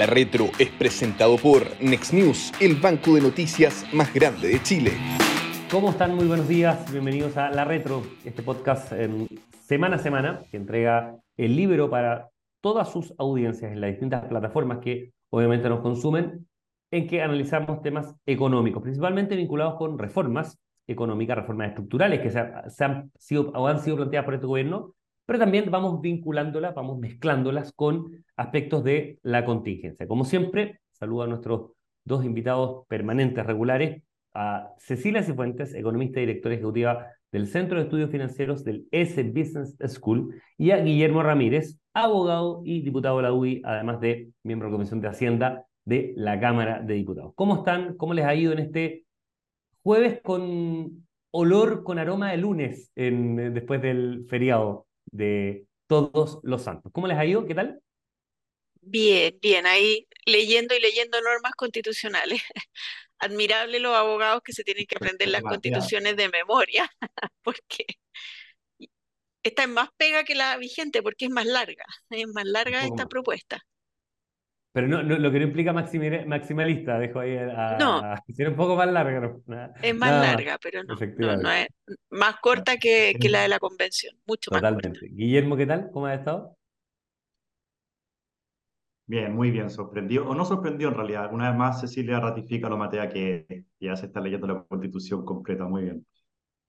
La Retro es presentado por Next News, el banco de noticias más grande de Chile. ¿Cómo están? Muy buenos días. Bienvenidos a La Retro, este podcast semana a semana que entrega el libro para todas sus audiencias en las distintas plataformas que obviamente nos consumen, en que analizamos temas económicos, principalmente vinculados con reformas económicas, reformas estructurales que se, han sido o han sido planteadas por este gobierno, pero también vamos vinculándolas, vamos mezclándolas con aspectos de la contingencia. Como siempre, saludo a nuestros dos invitados permanentes regulares, a Cecilia Cifuentes, economista y directora ejecutiva del Centro de Estudios Financieros del S Business School, y a Guillermo Ramírez, abogado y diputado de la UI, además de miembro de la Comisión de Hacienda de la Cámara de Diputados. ¿Cómo están? ¿Cómo les ha ido en este jueves con olor, con aroma de lunes después del feriado? De todos los santos. ¿Cómo les ha ido? ¿Qué tal? Bien, bien, ahí leyendo y leyendo normas constitucionales. Admirable los abogados que se tienen que aprender las constituciones de memoria, porque esta es más pega que la vigente, porque es más larga, es más larga esta propuesta. Pero no, lo que no implica maximalista, dejo ahí a, no, un poco más larga. es más larga, pero no, no, es más corta que, que, la de la convención, mucho más Totalmente. Guillermo, ¿qué tal? ¿Cómo has estado? Bien, muy bien, sorprendido, o no sorprendido en realidad. Una vez más, Cecilia ratifica lo Matea que ya se está leyendo la constitución completa, muy bien.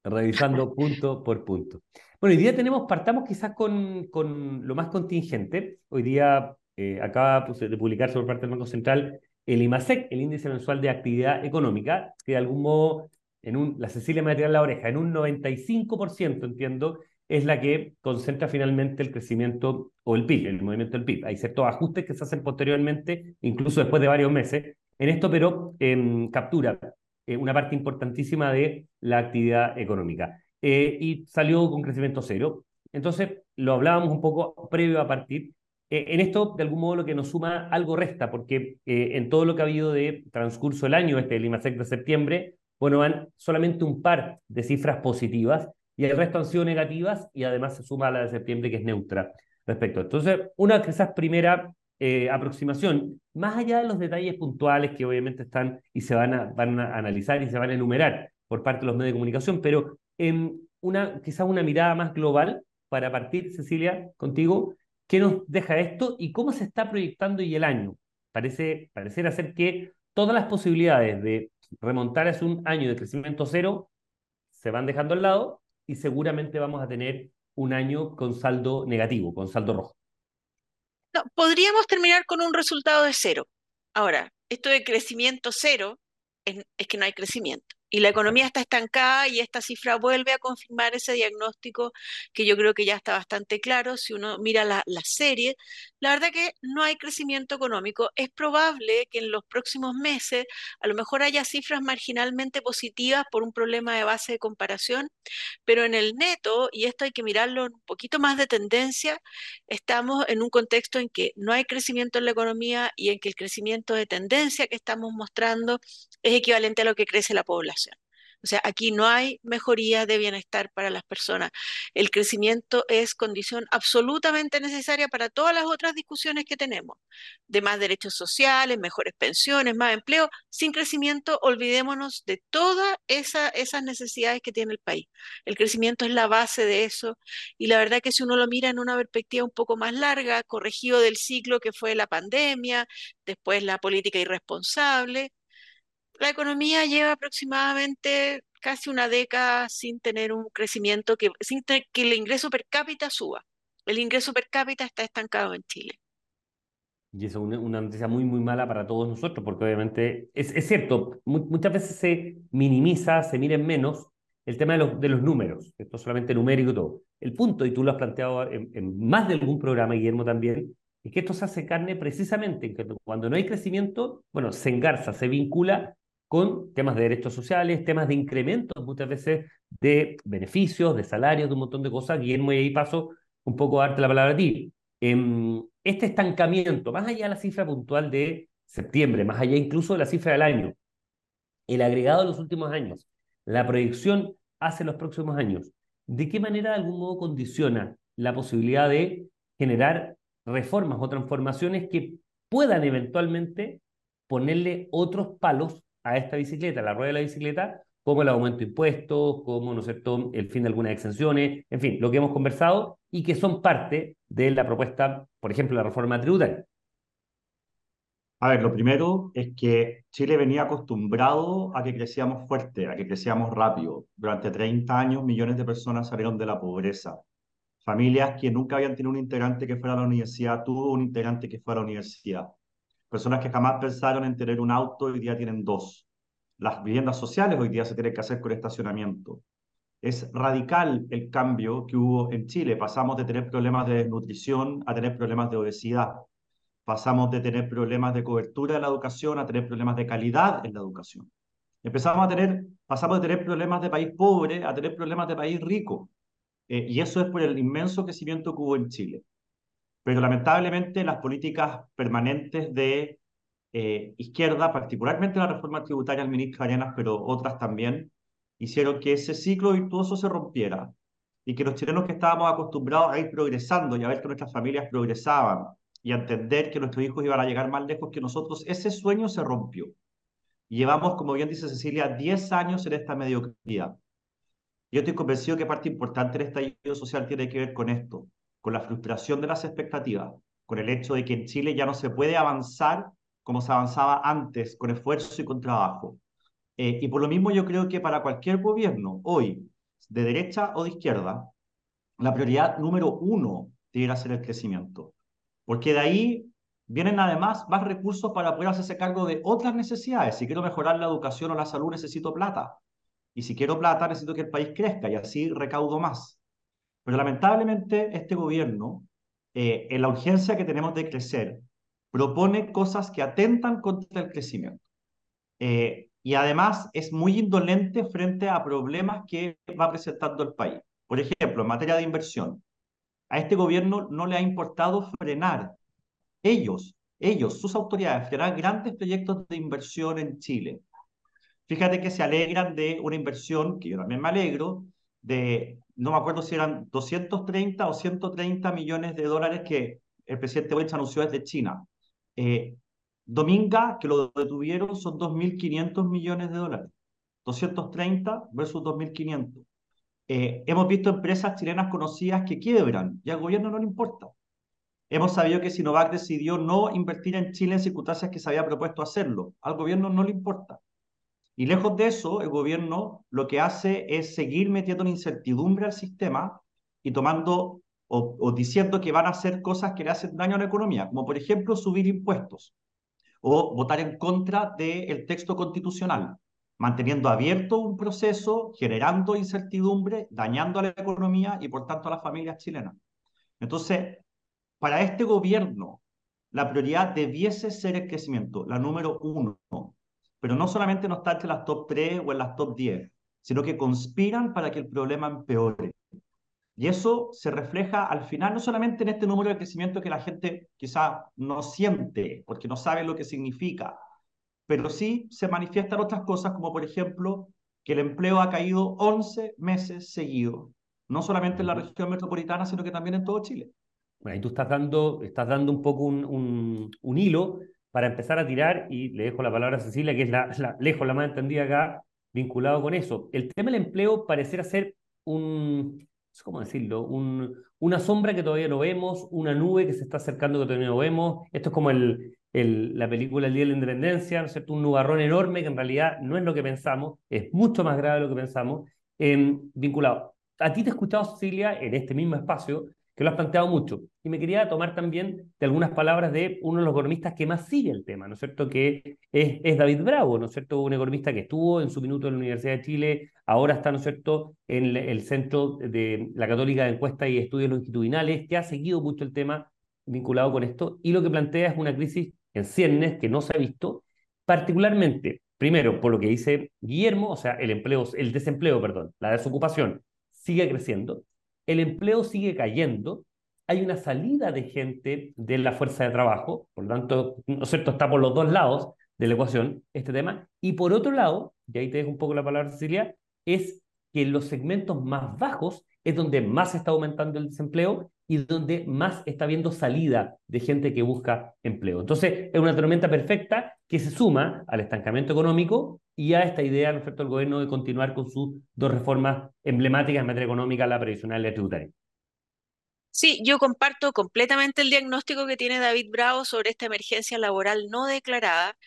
Revisando punto por punto. Bueno, hoy día tenemos, partamos quizás con, con lo más contingente. Hoy día eh, acaba pues, de publicarse por parte del Banco Central el IMASEC, el índice mensual de actividad económica, que de algún modo, en un, la Cecilia me la oreja, en un 95%, entiendo, es la que concentra finalmente el crecimiento o el PIB, el movimiento del PIB. Hay ciertos ajustes que se hacen posteriormente, incluso después de varios meses, en esto, pero captura eh, una parte importantísima de la actividad económica. Eh, y salió con crecimiento cero. Entonces, lo hablábamos un poco previo a partir, eh, en esto, de algún modo, lo que nos suma algo resta, porque eh, en todo lo que ha habido de transcurso del año, este del IMASEC de septiembre, bueno, van solamente un par de cifras positivas y el resto han sido negativas y además se suma a la de septiembre que es neutra respecto. Entonces, una quizás primera eh, aproximación, más allá de los detalles puntuales que obviamente están y se van a, van a analizar y se van a enumerar por parte de los medios de comunicación, pero en una, quizás una mirada más global para partir, Cecilia, contigo, ¿Qué nos deja esto y cómo se está proyectando y el año? Parece, parecer ser que todas las posibilidades de remontar a un año de crecimiento cero se van dejando al lado y seguramente vamos a tener un año con saldo negativo, con saldo rojo. No, podríamos terminar con un resultado de cero. Ahora, esto de crecimiento cero es que no hay crecimiento y la economía está estancada y esta cifra vuelve a confirmar ese diagnóstico que yo creo que ya está bastante claro. Si uno mira la, la, serie, la verdad que no hay crecimiento económico. Es probable que en los próximos meses a lo mejor haya cifras marginalmente positivas por un problema de base de comparación, pero en el neto, y esto hay que mirarlo un poquito más de tendencia, estamos en un contexto en que no hay crecimiento en la economía y en que el crecimiento de tendencia que estamos mostrando es equivalente a lo que crece la población. O sea, aquí no hay mejoría de bienestar para las personas. El crecimiento es condición absolutamente necesaria para todas las otras discusiones que tenemos, de más derechos sociales, mejores pensiones, más empleo. Sin crecimiento, olvidémonos de todas esas necesidades que tiene el país. El crecimiento es la base de eso y la verdad que si uno lo mira en una perspectiva un poco más larga, corregido del ciclo que fue la pandemia, después la política irresponsable, la economía lleva aproximadamente casi una década sin tener un crecimiento, que, sin que el ingreso per cápita suba. El ingreso per cápita está estancado en Chile. Y eso es una, noticia muy, muy mala para todos nosotros, porque obviamente es, es cierto, muchas veces se minimiza, se miren menos el tema de los, de los números, esto es solamente numérico y todo. El punto, y tú lo has planteado en, en más de algún programa, Guillermo también, es que esto se hace carne precisamente cuando no hay crecimiento, bueno, se engarza, se vincula con temas de derechos sociales, temas de incrementos muchas veces de beneficios, de salarios, de un montón de cosas. Guillermo, y ahí paso un poco a darte la palabra a ti. Em, este estancamiento, más allá de la cifra puntual de septiembre, más allá incluso de la cifra del año, el agregado de los últimos años, la proyección hacia los próximos años, ¿de qué manera de algún modo condiciona la posibilidad de generar reformas o transformaciones que puedan eventualmente ponerle otros palos a esta bicicleta, la rueda de la bicicleta, como el aumento de impuestos, como, ¿no es el fin de algunas exenciones, en fin, lo que hemos conversado y que son parte de la propuesta, por ejemplo, la reforma tributaria. A ver, lo primero es que Chile venía acostumbrado a que crecíamos fuerte, a que crecíamos rápido. Durante 30 años millones de personas salieron de la pobreza. Familias que nunca habían tenido un integrante que fuera a la universidad, tuvo un integrante que fuera a la universidad. Personas que jamás pensaron en tener un auto, hoy día tienen dos. Las viviendas sociales hoy día se tienen que hacer con estacionamiento. Es radical el cambio que hubo en Chile. Pasamos de tener problemas de desnutrición a tener problemas de obesidad Pasamos de tener problemas de cobertura de la educación a tener problemas de calidad en la educación. Empezamos a tener, pasamos de tener problemas de país pobre a tener problemas de país rico. Eh, y eso es por el inmenso crecimiento que hubo en Chile. Pero lamentablemente las políticas permanentes de eh, izquierda, particularmente la reforma tributaria del ministro Arenas, pero otras también, hicieron que ese ciclo virtuoso se rompiera y que los chilenos que estábamos acostumbrados a ir progresando y a ver que nuestras familias progresaban, y entender que nuestros hijos iban a llegar más lejos que nosotros, ese sueño se rompió. Llevamos, como bien dice Cecilia, 10 años en esta mediocridad. Yo estoy convencido que parte importante del estallido social tiene que ver con esto, con la frustración de las expectativas, con el hecho de que en Chile ya no se puede avanzar como se avanzaba antes, con esfuerzo y con trabajo. Eh, y por lo mismo yo creo que para cualquier gobierno, hoy, de derecha o de izquierda, la prioridad número uno debería ser el crecimiento porque de ahí vienen además más recursos para poder hacerse cargo de otras necesidades. Si quiero mejorar la educación o la salud, necesito plata. Y si quiero plata, necesito que el país crezca y así recaudo más. Pero lamentablemente este gobierno, eh, en la urgencia que tenemos de crecer, propone cosas que atentan contra el crecimiento. Eh, y además es muy indolente frente a problemas que va presentando el país. Por ejemplo, en materia de inversión, a este gobierno no le ha importado frenar. Ellos, ellos, sus autoridades, frenar grandes proyectos de inversión en Chile. Fíjate que se alegran de una inversión, que yo también me alegro, de, no me acuerdo si eran 230 o 130 millones de dólares que el presidente Boric anunció desde China. Eh, Dominga, que lo detuvieron, son 2.500 millones de dólares. 230 versus 2.500. Eh, hemos visto empresas chilenas conocidas que quiebran y al gobierno no le importa. Hemos sabido que Sinovac decidió no invertir en Chile en circunstancias que se había propuesto hacerlo. Al gobierno no le importa. Y lejos de eso, el gobierno lo que hace es seguir metiendo una incertidumbre al sistema y tomando o, diciendo que van a hacer cosas que le hacen daño a la economía, como por ejemplo subir impuestos o votar en contra del texto constitucional manteniendo abierto un proceso, generando incertidumbre, dañando a la economía y por tanto a las familias chilenas. Entonces, para este gobierno, la prioridad debiese ser el crecimiento, la número uno, pero no solamente no está entre las top 3 o en las top 10, sino que conspiran para que el problema empeore. Y eso se refleja al final no solamente en este número de crecimiento que la gente quizá no siente, porque no sabe lo que significa, pero sí se manifiestan otras cosas, como por ejemplo que el empleo ha caído 11 meses seguidos, no solamente en la región metropolitana, sino que también en todo Chile. Bueno, ahí tú estás dando, estás dando un poco un, un, hilo para empezar a tirar, y le dejo la palabra a Cecilia, que es la, lejos la más entendida acá, vinculado con eso. El tema del empleo pareciera ser un, ¿cómo decirlo? Un, una sombra que todavía no vemos, una nube que se está acercando que todavía no vemos. Esto es como el, la película El Día de la Independencia, ¿no es? Un nubarrón enorme que en realidad no es lo que pensamos, es mucho más grave de lo que pensamos, eh, vinculado. A ti te he escuchado, Cecilia, en este mismo espacio, que lo has planteado mucho. Y me quería tomar también de algunas palabras de uno de los economistas que más sigue el tema, ¿no es cierto? Que es, David Bravo, ¿no es cierto? Un economista que estuvo en su minuto en la Universidad de Chile, ahora está, ¿no es cierto?, en el Centro de la Católica de Encuestas y Estudios Longitudinales, que ha seguido mucho el tema vinculado con esto, y lo que plantea es una crisis en ciernes que no se ha visto, particularmente, primero, por lo que dice Guillermo, o sea, el empleo, el desempleo, perdón, la desocupación sigue creciendo, el empleo sigue cayendo, hay una salida de gente de la fuerza de trabajo, por lo tanto, ¿no es cierto?, está por los dos lados de la ecuación este tema, y por otro lado, y ahí te dejo un poco la palabra, Cecilia, es que en los segmentos más bajos es donde más está aumentando el desempleo y donde más está habiendo salida de gente que busca empleo. Entonces, es una tormenta perfecta que se suma al estancamiento económico y a esta idea, ¿no es cierto?, gobierno de continuar con sus dos reformas emblemáticas en materia económica, la previsional y la tributaria. Sí, yo comparto completamente el diagnóstico que tiene David Bravo sobre esta emergencia laboral no declarada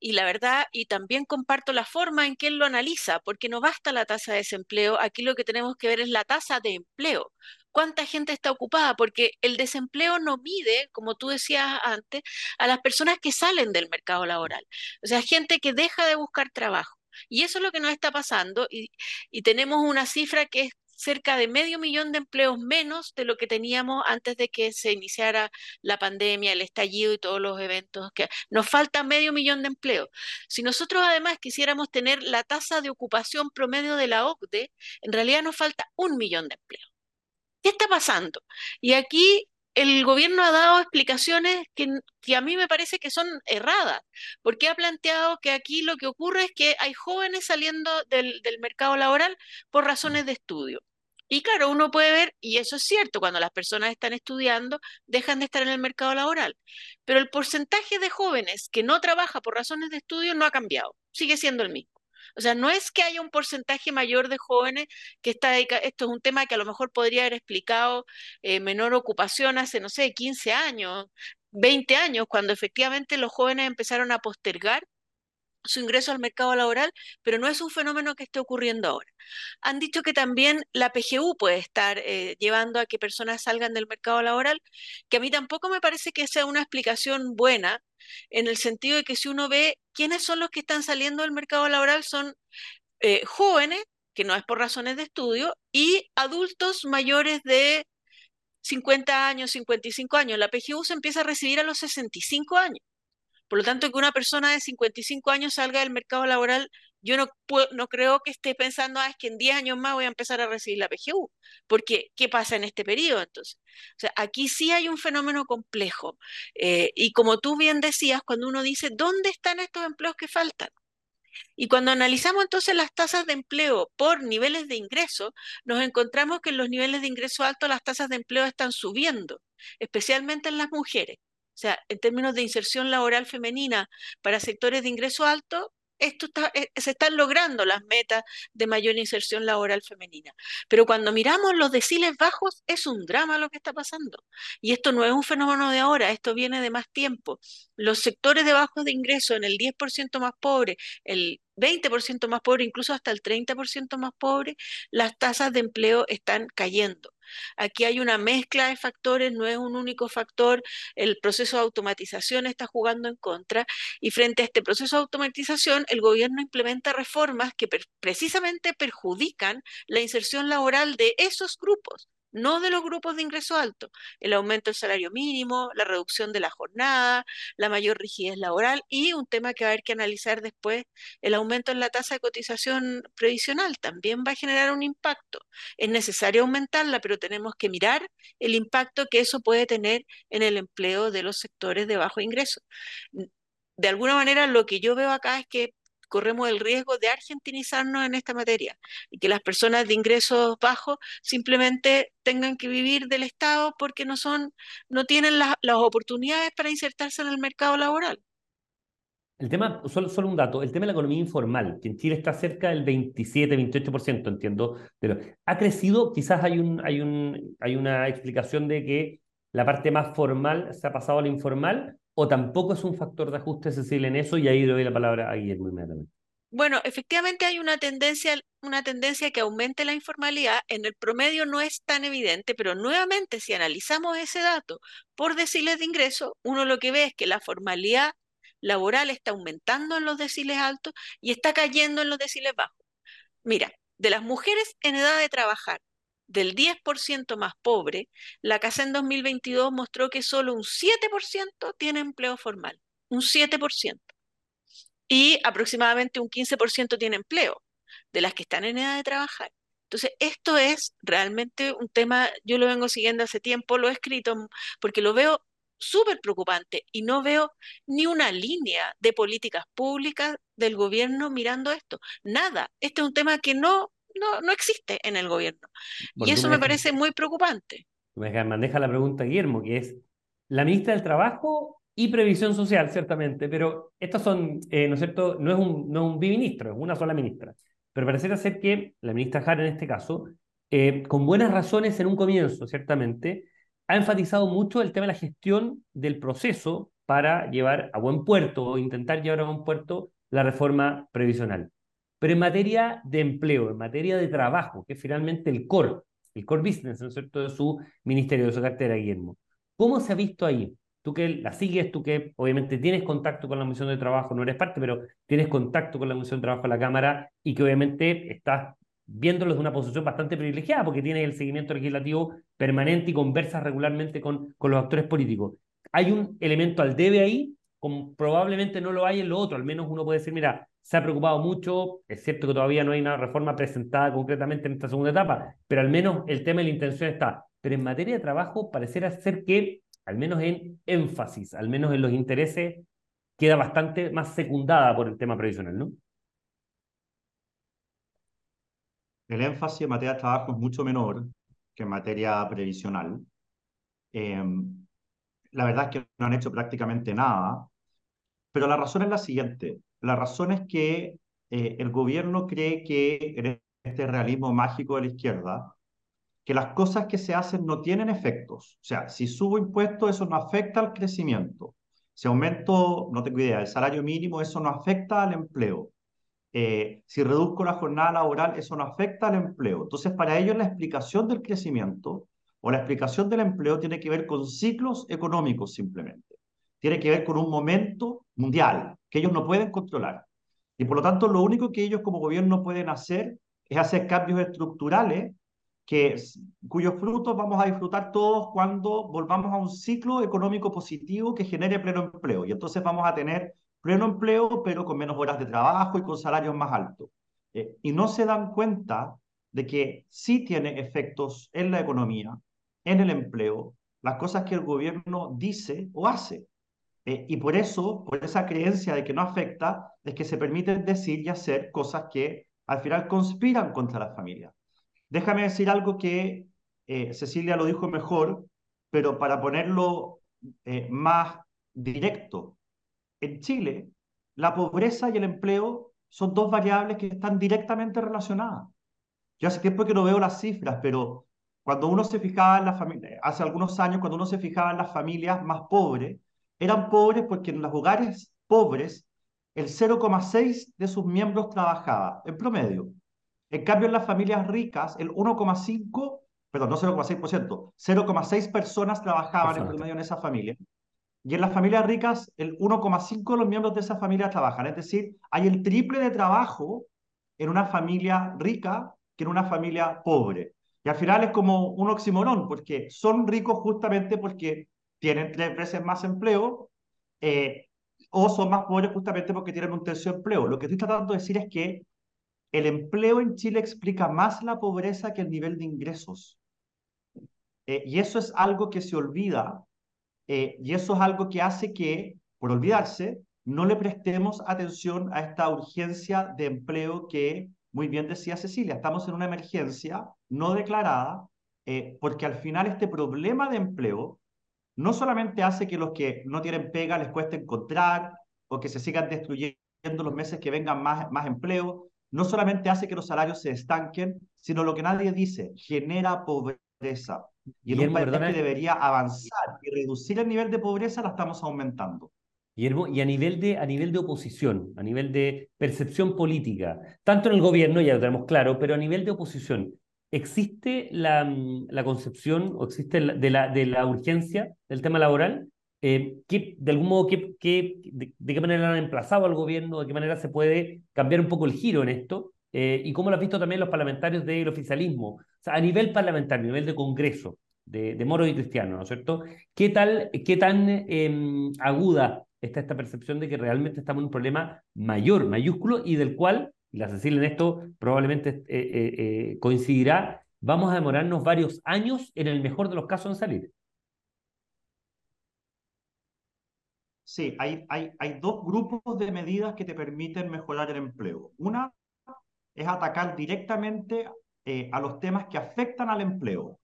y la verdad, y también comparto la forma en que él lo analiza, porque no basta la tasa de desempleo, aquí lo que tenemos que ver es la tasa de empleo. ¿Cuánta gente está ocupada? Porque el desempleo no mide, como tú decías antes, a las personas que salen del mercado laboral, o sea, gente que deja de buscar trabajo. Y eso es lo que nos está pasando y, y tenemos una cifra que es cerca de medio millón de empleos menos de lo que teníamos antes de que se iniciara la pandemia, el estallido y todos los eventos que nos falta medio millón de empleos. Si nosotros además quisiéramos tener la tasa de ocupación promedio de la OCDE, en realidad nos falta un millón de empleos. ¿Qué está pasando? Y aquí el gobierno ha dado explicaciones que, a mí me parece que son erradas, porque ha planteado que aquí lo que ocurre es que hay jóvenes saliendo del, del mercado laboral por razones de estudio. Y claro, uno puede ver, y eso es cierto, cuando las personas están estudiando, dejan de estar en el mercado laboral. Pero el porcentaje de jóvenes que no trabaja por razones de estudio no ha cambiado, sigue siendo el mismo. O sea, no es que haya un porcentaje mayor de jóvenes que está dedicado, esto es un tema que a lo mejor podría haber explicado eh, menor ocupación hace, no sé, 15 años, 20 años, cuando efectivamente los jóvenes empezaron a postergar su ingreso al mercado laboral, pero no es un fenómeno que esté ocurriendo ahora. Han dicho que también la PGU puede estar eh, llevando a que personas salgan del mercado laboral, que a mí tampoco me parece que sea una explicación buena, en el sentido de que si uno ve quiénes son los que están saliendo del mercado laboral, son eh, jóvenes, que no es por razones de estudio, y adultos mayores de 50 años, 55 años. La PGU se empieza a recibir a los 65 años. Por lo tanto, que una persona de 55 años salga del mercado laboral, yo no, no creo que esté pensando, ah, es que en 10 años más voy a empezar a recibir la PGU, porque ¿qué pasa en este periodo entonces? O sea, aquí sí hay un fenómeno complejo. Eh, y como tú bien decías, cuando uno dice, ¿dónde están estos empleos que faltan? Y cuando analizamos entonces las tasas de empleo por niveles de ingreso, nos encontramos que en los niveles de ingreso altos las tasas de empleo están subiendo, especialmente en las mujeres. O sea, en términos de inserción laboral femenina para sectores de ingreso alto, esto eh, se están logrando las metas de mayor inserción laboral femenina. Pero cuando miramos los deciles bajos, es un drama lo que está pasando. Y esto no es un fenómeno de ahora, esto viene de más tiempo. Los sectores de bajos de ingreso, en el 10% más pobre, el 20% más pobre, incluso hasta el 30% más pobre, las tasas de empleo están cayendo. Aquí hay una mezcla de factores, no es un único factor, el proceso de automatización está jugando en contra y frente a este proceso de automatización el gobierno implementa reformas que precisamente perjudican la inserción laboral de esos grupos no de los grupos de ingreso alto, el aumento del salario mínimo, la reducción de la jornada, la mayor rigidez laboral y un tema que va a haber que analizar después, el aumento en la tasa de cotización previsional también va a generar un impacto. Es necesario aumentarla, pero tenemos que mirar el impacto que eso puede tener en el empleo de los sectores de bajo ingreso. De alguna manera, lo que yo veo acá es que corremos el riesgo de argentinizarnos en esta materia y que las personas de ingresos bajos simplemente tengan que vivir del Estado porque no son, no tienen las oportunidades para insertarse en el mercado laboral. El tema, solo, solo, un dato, el tema de la economía informal, que en Chile está cerca del 27, 28%, entiendo. Pero ha crecido, quizás hay, un, hay, un, hay una explicación de que la parte más formal se ha pasado a la informal, o tampoco es un factor de ajuste Cecilia en eso, y ahí le doy la palabra a Guillermo inmediatamente. Bueno, efectivamente hay una tendencia, una tendencia que aumente la informalidad. En el promedio no es tan evidente, pero nuevamente si analizamos ese dato por deciles de ingreso, uno lo que ve es que la formalidad laboral está aumentando en los deciles altos y está cayendo en los deciles bajos. Mira, de las mujeres en edad de trabajar, del 10% más pobre, la CASA en 2022 mostró que solo un 7% tiene empleo formal, un 7%. Y aproximadamente un 15% tiene empleo de las que están en edad de trabajar. Entonces, esto es realmente un tema, yo lo vengo siguiendo hace tiempo, lo he escrito porque lo veo súper preocupante y no veo ni una línea de políticas públicas del gobierno mirando esto. Nada. Este es un tema que no no, no existe en el gobierno. y eso me parece muy preocupante. me maneja la pregunta Guillermo, que es la ministra del Trabajo y Previsión Social, ciertamente, pero estos son, eh, ¿no es cierto? No es, un, no es un biministro, es una sola ministra. Pero pareciera ser que la ministra Jara, en este caso, eh, con buenas razones en un comienzo, ciertamente, ha enfatizado mucho el tema de la gestión del proceso para llevar a buen puerto o intentar llevar a buen puerto la reforma previsional. Pero en materia de empleo, en materia de trabajo, que es finalmente el core, el core business, ¿no es cierto?, de su ministerio, de su cartera, Guillermo. ¿Cómo se ha visto ahí? Tú que la sigues, tú que obviamente tienes contacto con la Comisión de Trabajo, no eres parte, pero tienes contacto con la Comisión de Trabajo de la Cámara y que obviamente estás viéndolo desde una posición bastante privilegiada porque tienes el seguimiento legislativo permanente y conversas regularmente con, con los actores políticos. ¿Hay un elemento al debe ahí? Probablemente no lo hay en lo otro. Al menos uno puede decir, mira, se ha preocupado mucho, es cierto que todavía no hay una reforma presentada concretamente en esta segunda etapa, pero al menos el tema de la intención está. Pero en materia de trabajo pareciera ser que al menos en énfasis, al menos en los intereses, queda bastante más secundada por el tema previsional, ¿no? El énfasis en materia de trabajo es mucho menor que en materia previsional. Em, la verdad es que no han hecho prácticamente nada, pero la razón es la siguiente. La razón es que eh, el gobierno cree que en este realismo mágico de la izquierda, que las cosas que se hacen no tienen efectos. O sea, si subo impuestos, eso no afecta al crecimiento. Si aumento, no tengo idea, el salario mínimo, eso no afecta al empleo. Eh, si reduzco la jornada laboral, eso no afecta al empleo. Entonces, para ellos la explicación del crecimiento o la explicación del empleo tiene que ver con ciclos económicos simplemente. Tiene que ver con un momento mundial que ellos no pueden controlar. Y por lo tanto, lo único que ellos como gobierno pueden hacer es hacer cambios estructurales que, cuyos frutos vamos a disfrutar todos cuando volvamos a un ciclo económico positivo que genere pleno empleo. Y entonces vamos a tener pleno empleo, pero con menos horas de trabajo y con salarios más altos. Eh, y no se dan cuenta de que sí tiene efectos en la economía, en el empleo, las cosas que el gobierno dice o hace. Eh, y por eso, por esa creencia de que no afecta, es que se permiten decir y hacer cosas que al final conspiran contra la familia. Déjame decir algo que eh, Cecilia lo dijo mejor, pero para ponerlo eh, más directo. En Chile, la pobreza y el empleo son dos variables que están directamente relacionadas. Yo hace tiempo que no veo las cifras, pero cuando uno se fijaba en las familias, hace algunos años, cuando uno se fijaba en las familias más pobres, eran pobres porque en los hogares pobres el 0,6 de sus miembros trabajaba, en promedio. En cambio, en las familias ricas, el 1,5, perdón, no 0,6%, 0,6 personas trabajaban en promedio en esa familia. Y en las familias ricas, el 1,5 de los miembros de esa familia trabajan. Es decir, hay el triple de trabajo en una familia rica que en una familia pobre. Y al final es como un oximorón, porque son ricos justamente porque tienen tres veces más empleo, eh, o son más pobres justamente porque tienen un tercio de empleo. Lo que estoy tratando de decir es que el empleo en Chile explica más la pobreza que el nivel de ingresos. Eh, y eso es algo que se olvida, eh, y eso es algo que hace que, por olvidarse, no le prestemos atención a esta urgencia de empleo que muy bien decía Cecilia, estamos en una emergencia no declarada, eh, porque al final este problema de empleo no solamente hace que los que no tienen pega les cueste encontrar o que se sigan destruyendo los meses que vengan más, más empleo, no solamente hace que los salarios se estanquen, sino lo que nadie dice, genera pobreza. Y en un país que debería avanzar y reducir el nivel de pobreza, la estamos aumentando. Guillermo, y a nivel, de, a nivel de oposición, a nivel de percepción política, tanto en el gobierno, ya lo tenemos claro, pero a nivel de oposición, ¿existe la, concepción o existe de, la, de la urgencia del tema laboral? Eh, de algún modo, ¿qué, de, qué manera han emplazado al gobierno? ¿De qué manera se puede cambiar un poco el giro en esto? Eh, ¿Y cómo lo han visto también los parlamentarios del oficialismo? A nivel parlamentario, a nivel de Congreso, de, de Moro y Cristiano, ¿no es cierto? ¿Qué, tal, qué tan em, aguda está esta percepción de que realmente estamos en un problema mayor, mayúsculo, y del cual, y la Cecilia en esto probablemente eh, coincidirá, vamos a demorarnos varios años, en el mejor de los casos, en salir? Sí, hay, hay, hay dos grupos de medidas que te permiten mejorar el empleo. Una es atacar directamente eh, a los temas que afectan al empleo.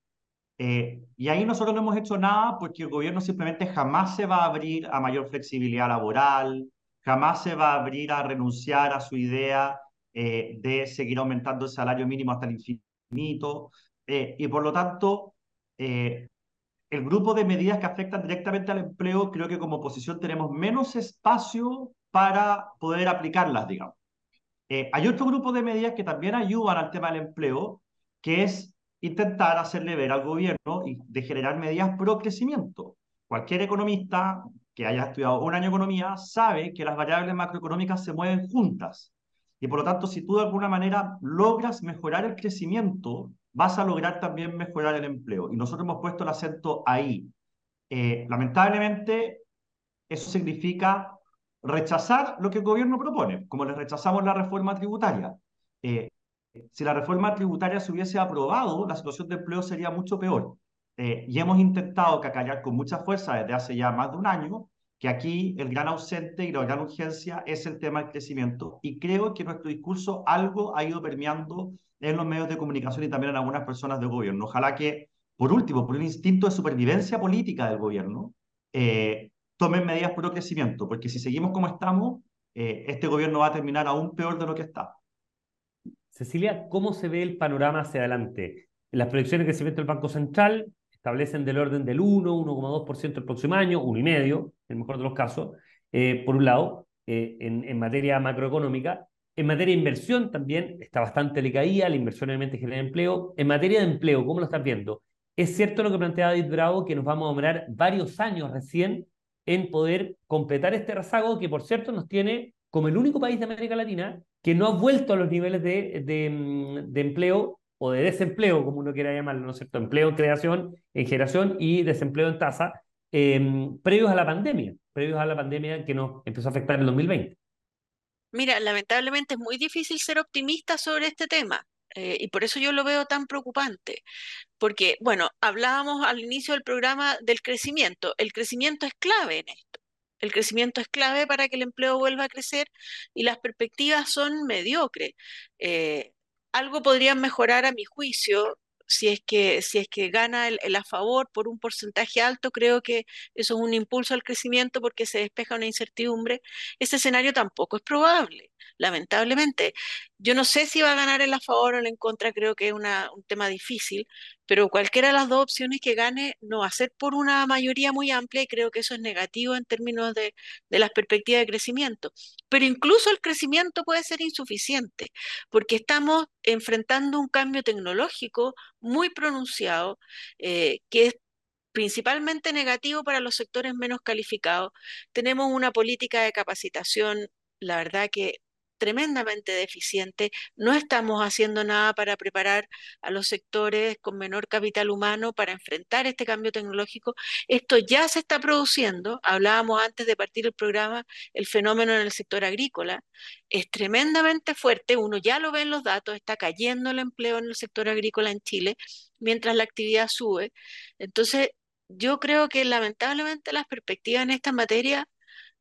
Eh, y ahí nosotros no hemos hecho nada porque el gobierno simplemente jamás se va a abrir a mayor flexibilidad laboral, jamás se va a abrir a renunciar a su idea eh, de seguir aumentando el salario mínimo hasta el infinito. Eh, y por lo tanto, el grupo de medidas que afectan directamente al empleo, creo que como oposición tenemos menos espacio para poder aplicarlas, digamos. hay otro grupo de medidas que también ayudan al tema del empleo, que es intentar hacerle ver al gobierno de generar medidas pro crecimiento. Cualquier economista que haya estudiado un año economía sabe que las variables macroeconómicas se mueven juntas. Y por lo tanto, si tú de alguna manera logras mejorar el crecimiento, vas a lograr también mejorar el empleo. Y nosotros hemos puesto el acento ahí. Eh, lamentablemente, eso significa rechazar lo que el gobierno propone, como le rechazamos la reforma tributaria. Eh, si la reforma tributaria se hubiese aprobado, la situación de empleo sería mucho peor. Eh, y hemos intentado cacallar con mucha fuerza desde hace ya más de un año que aquí el gran ausente y la gran urgencia es el tema del crecimiento. Y creo que nuestro discurso algo ha ido permeando en los medios de comunicación y también en algunas personas del gobierno. Ojalá que, por último, por un instinto de supervivencia política del gobierno, eh, tomen medidas por el crecimiento, porque si seguimos como estamos, eh, este gobierno va a terminar aún peor de lo que está. Cecilia, ¿cómo se ve el panorama hacia adelante? Las proyecciones de crecimiento del Banco Central establecen del orden del 1, 1,2% el próximo año, 1,5% en el mejor de los casos, eh, por un lado, eh, en, materia macroeconómica. En materia de inversión también está bastante decaída, la inversión obviamente genera empleo. En materia de empleo, ¿cómo lo estás viendo? Es cierto lo que planteaba David Bravo, que nos vamos a demorar varios años recién en poder completar este rezago que, por cierto, nos tiene como el único país de América Latina que no ha vuelto a los niveles de, de, mm, empleo o de desempleo, como uno quiera llamarlo, ¿no es cierto? Empleo en creación, en generación y desempleo en tasa, em, previos a la pandemia, previos a la pandemia que nos empezó a afectar en el 2020. Mira, lamentablemente es muy difícil ser optimista sobre este tema. Eh, y por eso yo lo veo tan preocupante, porque, bueno, hablábamos al inicio del programa del crecimiento. El crecimiento es clave en esto. El crecimiento es clave para que el empleo vuelva a crecer y las perspectivas son mediocres. Eh, algo podrían mejorar a mi juicio si es que, si es que gana el, a favor por un porcentaje alto, creo que eso es un impulso al crecimiento porque se despeja una incertidumbre. Ese escenario tampoco es probable, lamentablemente. Yo no sé si va a ganar el a favor o el en contra, creo que es un tema difícil, pero cualquiera de las dos opciones que gane no va a ser por una mayoría muy amplia y creo que eso es negativo en términos de, las perspectivas de crecimiento. Pero incluso el crecimiento puede ser insuficiente porque estamos enfrentando un cambio tecnológico muy pronunciado eh, que es principalmente negativo para los sectores menos calificados. Tenemos una política de capacitación, la verdad que tremendamente deficiente. No estamos haciendo nada para preparar a los sectores con menor capital humano para enfrentar este cambio tecnológico. Esto ya se está produciendo. Hablábamos antes de partir el programa, el fenómeno en el sector agrícola es tremendamente fuerte. Uno ya lo ve en los datos, está cayendo el empleo en el sector agrícola en Chile mientras la actividad sube. Entonces, yo creo que lamentablemente las perspectivas en esta materia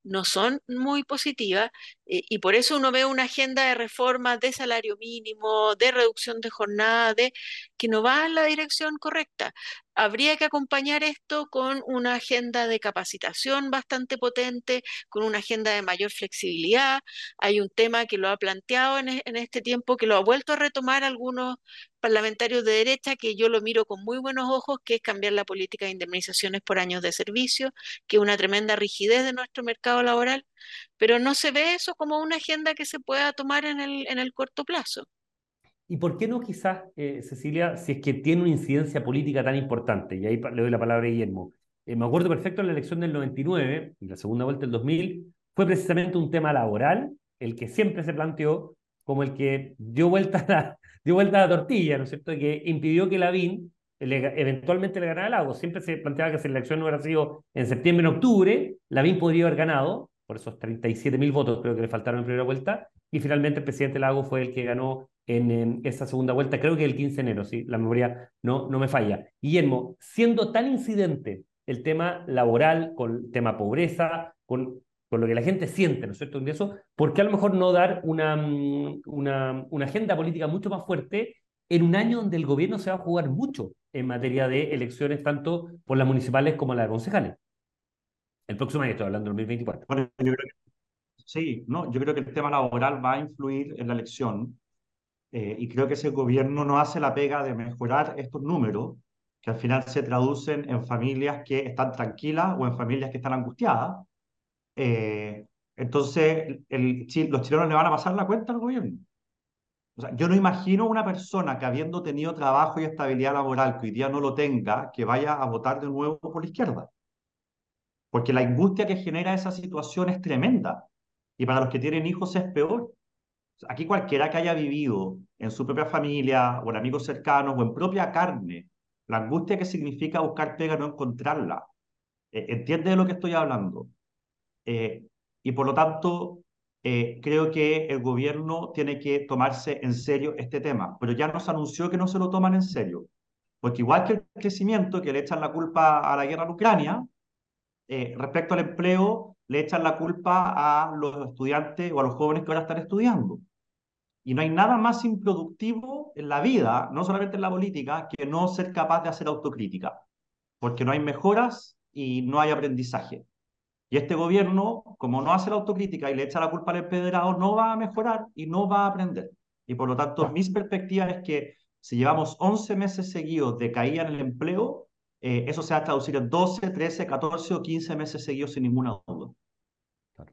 no son muy positivas y por eso uno ve una agenda de reformas de salario mínimo, de reducción de jornada, de, que no va en la dirección correcta. Habría que acompañar esto con una agenda de capacitación bastante potente, con una agenda de mayor flexibilidad. Hay un tema que lo ha planteado en, e, en este tiempo, que lo ha vuelto a retomar algunos parlamentarios de derecha, que yo lo miro con muy buenos ojos, que es cambiar la política de indemnizaciones por años de servicio, que es una tremenda rigidez de nuestro mercado laboral, pero no se ve eso como una agenda que se pueda tomar en el, en el corto plazo. ¿Y por qué no quizás, eh, Cecilia, si es que tiene una incidencia política tan importante? Y ahí le doy la palabra a Guillermo. Eh, me acuerdo perfecto en la elección del 99 y la segunda vuelta del 2000, fue precisamente un tema laboral el que siempre se planteó como el que dio vuelta a la, dio vuelta la tortilla, ¿no es cierto? Que impidió que Lavín eventualmente le ganara el agua. Siempre se planteaba que si la elección no hubiera sido en septiembre, en octubre, Lavín podría haber ganado, por esos 37 mil votos creo que le faltaron en primera vuelta, y finalmente el presidente Lago fue el que ganó en, esa segunda vuelta, creo que el 15 de enero, si la memoria no, no me falla. Guillermo, siendo tan incidente el tema laboral, con el tema pobreza, con, con lo que la gente siente, ¿no es cierto? ¿por qué a lo mejor no dar una, mm, una, una agenda política mucho más fuerte en un año donde el gobierno se va a jugar mucho en materia de elecciones, tanto por las municipales como las concejales. El próximo año estoy hablando del 2024. Bueno, yo creo sí, no, yo creo que el tema laboral va a influir en la elección eh, y creo que ese gobierno no hace la pega de mejorar estos números, que al final se traducen en familias que están tranquilas o en familias que están angustiadas. Eh, entonces, el, los chilenos le van a pasar la cuenta al gobierno. O sea, yo no imagino una persona que habiendo tenido trabajo y estabilidad laboral, que hoy día no lo tenga, que vaya a votar de nuevo por la izquierda. Porque la angustia que genera esa situación es tremenda. Y para los que tienen hijos es peor. Aquí cualquiera que haya vivido en su propia familia o en amigos cercanos o en propia carne, la angustia que significa buscar pega no encontrarla. Eh, ¿Entiende de lo que estoy hablando? Eh, y por lo tanto, eh, creo que el gobierno tiene que tomarse en serio este tema, pero ya nos anunció que no se lo toman en serio. Porque igual que el crecimiento, que le echan la culpa a la guerra en Ucrania, respecto al empleo, le echan la culpa a los estudiantes o a los jóvenes que ahora están estudiando. Y no hay nada más improductivo en la vida, no solamente en la política, que no ser capaz de hacer autocrítica, porque no hay mejoras y no hay aprendizaje. Y este gobierno, como no hace la autocrítica y le echa la culpa al empedrado, no va a mejorar y no va a aprender. Y por lo tanto, mis perspectivas es que si llevamos 11 meses seguidos de caída en el empleo, eh, eso se va a traducir en 12, 13, 14 o 15 meses seguidos sin ninguna duda.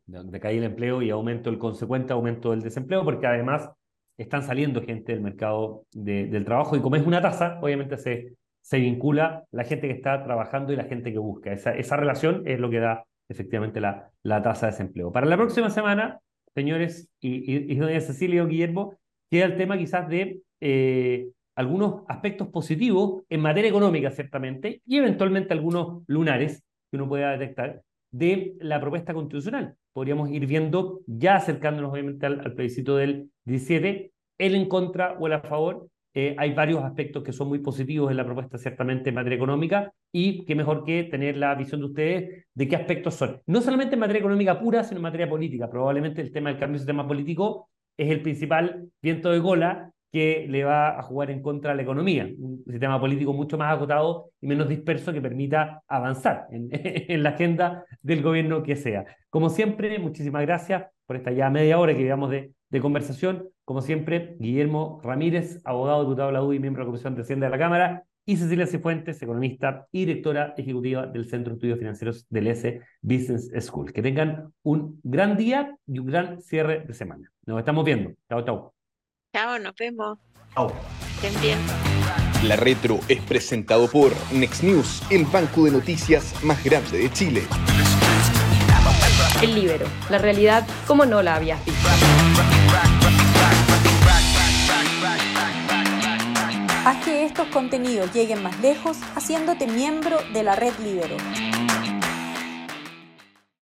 De caída el empleo y aumento el consecuente aumento del desempleo, porque además están saliendo gente del mercado del trabajo y como es una tasa, obviamente se, se vincula la gente que está trabajando y la gente que busca. Esa, esa relación es lo que da efectivamente la, la tasa de desempleo. Para la próxima semana, señores y, y, doña Cecilia y Guillermo, queda el tema quizás de eh, algunos aspectos positivos en materia económica, ciertamente, y eventualmente algunos lunares que uno pueda detectar de la propuesta constitucional. Podríamos ir viendo, ya acercándonos obviamente al, plebiscito del 17, el en contra o el a favor. Eh, hay varios aspectos que son muy positivos en la propuesta, ciertamente en materia económica, y qué mejor que tener la visión de ustedes de qué aspectos son. No solamente en materia económica pura, sino en materia política. Probablemente el tema del cambio de sistema político es el principal viento de gola que le va a jugar en contra de la economía, un sistema político mucho más agotado y menos disperso que permita avanzar en, la agenda del gobierno que sea. Como siempre, muchísimas gracias por esta ya media hora que llevamos de, de conversación. Como siempre, Guillermo Ramírez, abogado, diputado de la UDI, miembro de la Comisión de Hacienda de la Cámara, y Cecilia Cifuentes, economista y directora ejecutiva del Centro de Estudios Financieros del S Business School. Que tengan un gran día y un gran cierre de semana. Nos estamos viendo. Chao, chao. Chao, nos vemos. Chao. Estén bien. La Retro es presentado por Next News, el banco de noticias más grande de Chile. El Libero, la realidad como no la habías visto. Haz que estos contenidos lleguen más lejos haciéndote miembro de la red Libero.